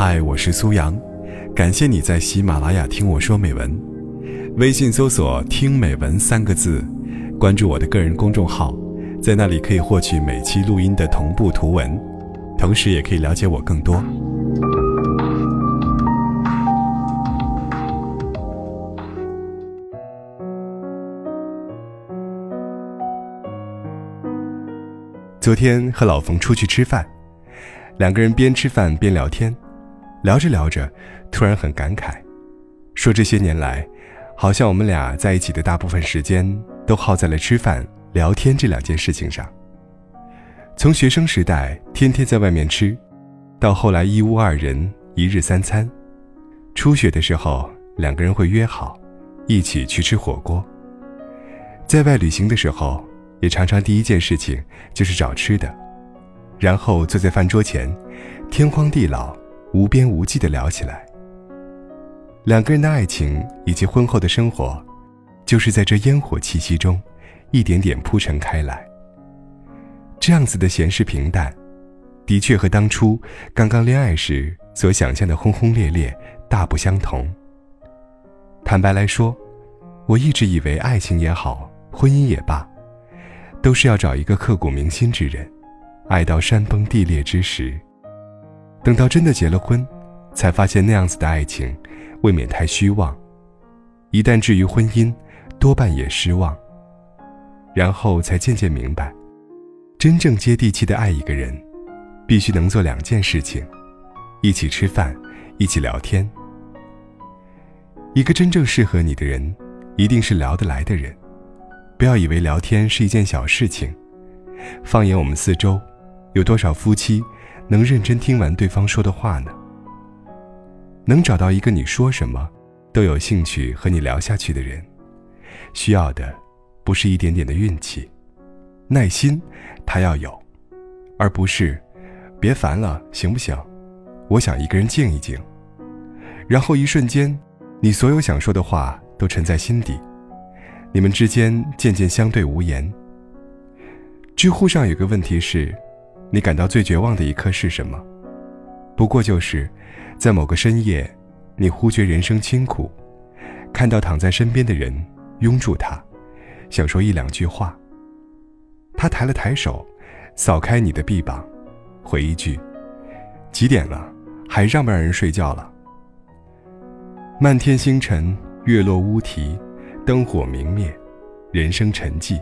嗨，我是苏阳，感谢你在喜马拉雅听我说美文。微信搜索“听美文”三个字，关注我的个人公众号，在那里可以获取每期录音的同步图文，同时也可以了解我更多。昨天和老冯出去吃饭，两个人边吃饭边聊天，聊着聊着，突然很感慨，说这些年来，好像我们俩在一起的大部分时间都耗在了吃饭、聊天这两件事情上。从学生时代天天在外面吃，到后来一屋二人一日三餐，初学的时候两个人会约好，一起去吃火锅。在外旅行的时候。也常常第一件事情就是找吃的，然后坐在饭桌前，天荒地老、无边无际的聊起来。两个人的爱情以及婚后的生活，就是在这烟火气息中，一点点铺陈开来。这样子的闲适平淡，的确和当初刚刚恋爱时所想象的轰轰烈烈大不相同。坦白来说，我一直以为爱情也好，婚姻也罢。都是要找一个刻骨铭心之人，爱到山崩地裂之时。等到真的结了婚，才发现那样子的爱情，未免太虚妄。一旦至于婚姻，多半也失望。然后才渐渐明白，真正接地气的爱一个人，必须能做两件事情：一起吃饭，一起聊天。一个真正适合你的人，一定是聊得来的人。不要以为聊天是一件小事情。放眼我们四周，有多少夫妻能认真听完对方说的话呢？能找到一个你说什么都有兴趣和你聊下去的人，需要的不是一点点的运气，耐心他要有，而不是别烦了，行不行？我想一个人静一静。然后一瞬间，你所有想说的话都沉在心底。你们之间渐渐相对无言。知乎上有个问题是：你感到最绝望的一刻是什么？不过就是，在某个深夜，你忽觉人生清苦，看到躺在身边的人，拥住他，想说一两句话。他抬了抬手，扫开你的臂膀，回一句：“几点了？还让不让人睡觉了？”漫天星辰，月落乌啼。灯火明灭，人生沉寂，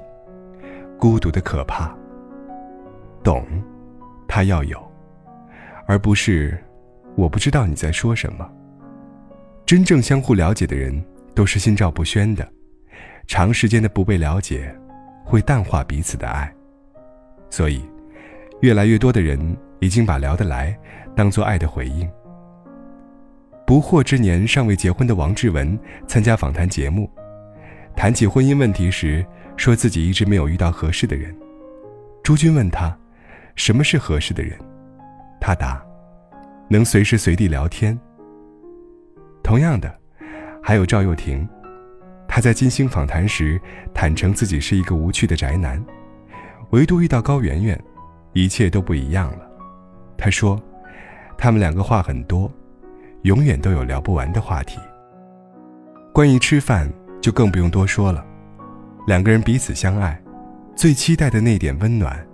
孤独的可怕。懂，他要有，而不是我不知道你在说什么。真正相互了解的人都是心照不宣的，长时间的不被了解，会淡化彼此的爱。所以，越来越多的人已经把聊得来当做爱的回应。不惑之年尚未结婚的王志文参加访谈节目。谈起婚姻问题时，说自己一直没有遇到合适的人。朱军问他：“什么是合适的人？”他答：“能随时随地聊天。”同样的，还有赵又廷，他在金星访谈时坦诚自己是一个无趣的宅男，唯独遇到高圆圆，一切都不一样了。他说：“他们两个话很多，永远都有聊不完的话题。”关于吃饭。就更不用多说了，两个人彼此相爱，最期待的那点温暖，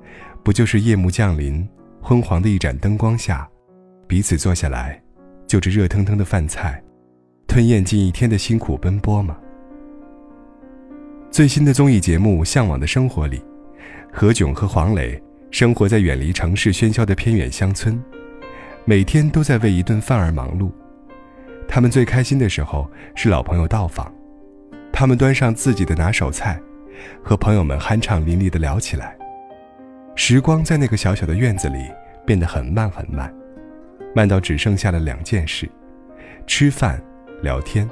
不就是夜幕降临，昏黄的一盏灯光下，彼此坐下来，就着热腾腾的饭菜，吞咽近一天的辛苦奔波吗？最新的综艺节目《向往的生活》里，何炅和黄磊生活在远离城市喧嚣的偏远乡村，每天都在为一顿饭而忙碌。他们最开心的时候是老朋友到访。他们端上自己的拿手菜，和朋友们酣畅淋漓地聊起来。时光在那个小小的院子里变得很慢很慢，慢到只剩下了两件事：吃饭、聊天。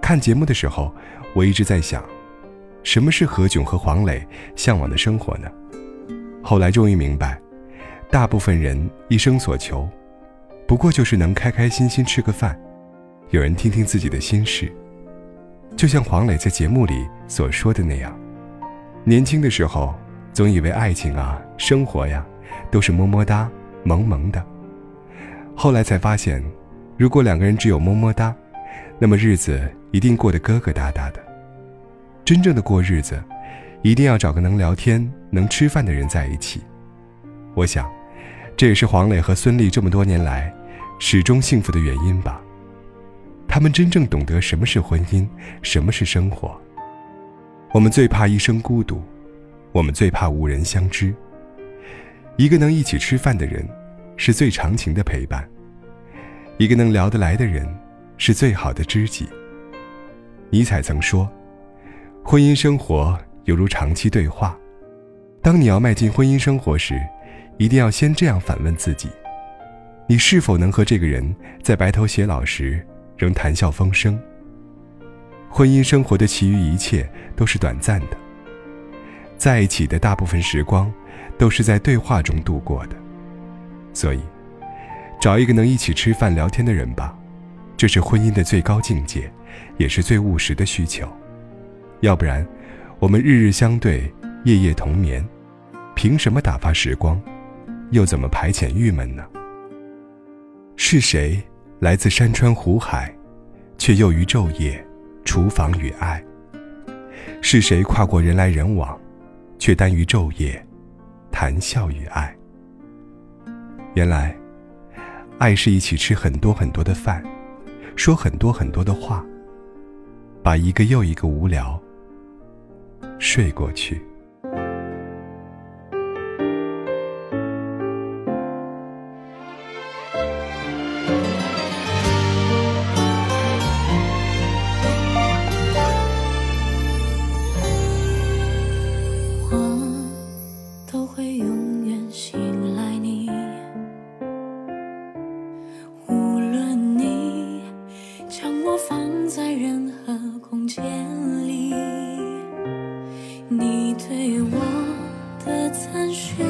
看节目的时候，我一直在想，什么是何炅和黄磊向往的生活呢？后来终于明白，大部分人一生所求，不过就是能开开心心吃个饭，有人听听自己的心事。就像黄磊在节目里所说的那样，年轻的时候总以为爱情啊、生活呀，都是么么哒、萌萌的。后来才发现，如果两个人只有么么哒，那么日子一定过得疙疙瘩瘩的。真正的过日子，一定要找个能聊天、能吃饭的人在一起。我想，这也是黄磊和孙俪这么多年来始终幸福的原因吧。他们真正懂得什么是婚姻，什么是生活。我们最怕一生孤独，我们最怕无人相知。一个能一起吃饭的人，是最长情的陪伴；一个能聊得来的人，是最好的知己。尼采曾说：“婚姻生活犹如长期对话。”当你要迈进婚姻生活时，一定要先这样反问自己：你是否能和这个人在白头偕老时仍谈笑风生？婚姻生活的其余一切都是短暂的，在一起的大部分时光。都是在对话中度过的，所以，找一个能一起吃饭聊天的人吧，这是婚姻的最高境界，也是最务实的需求。要不然，我们日日相对，夜夜同眠，凭什么打发时光，又怎么排遣郁闷呢？是谁来自山川湖海，却又于昼夜，厨房与爱？是谁跨过人来人往，却耽于昼夜？谈笑与爱，原来，爱是一起吃很多很多的饭，说很多很多的话，把一个又一个无聊睡过去。在任何空间里你对我的赞许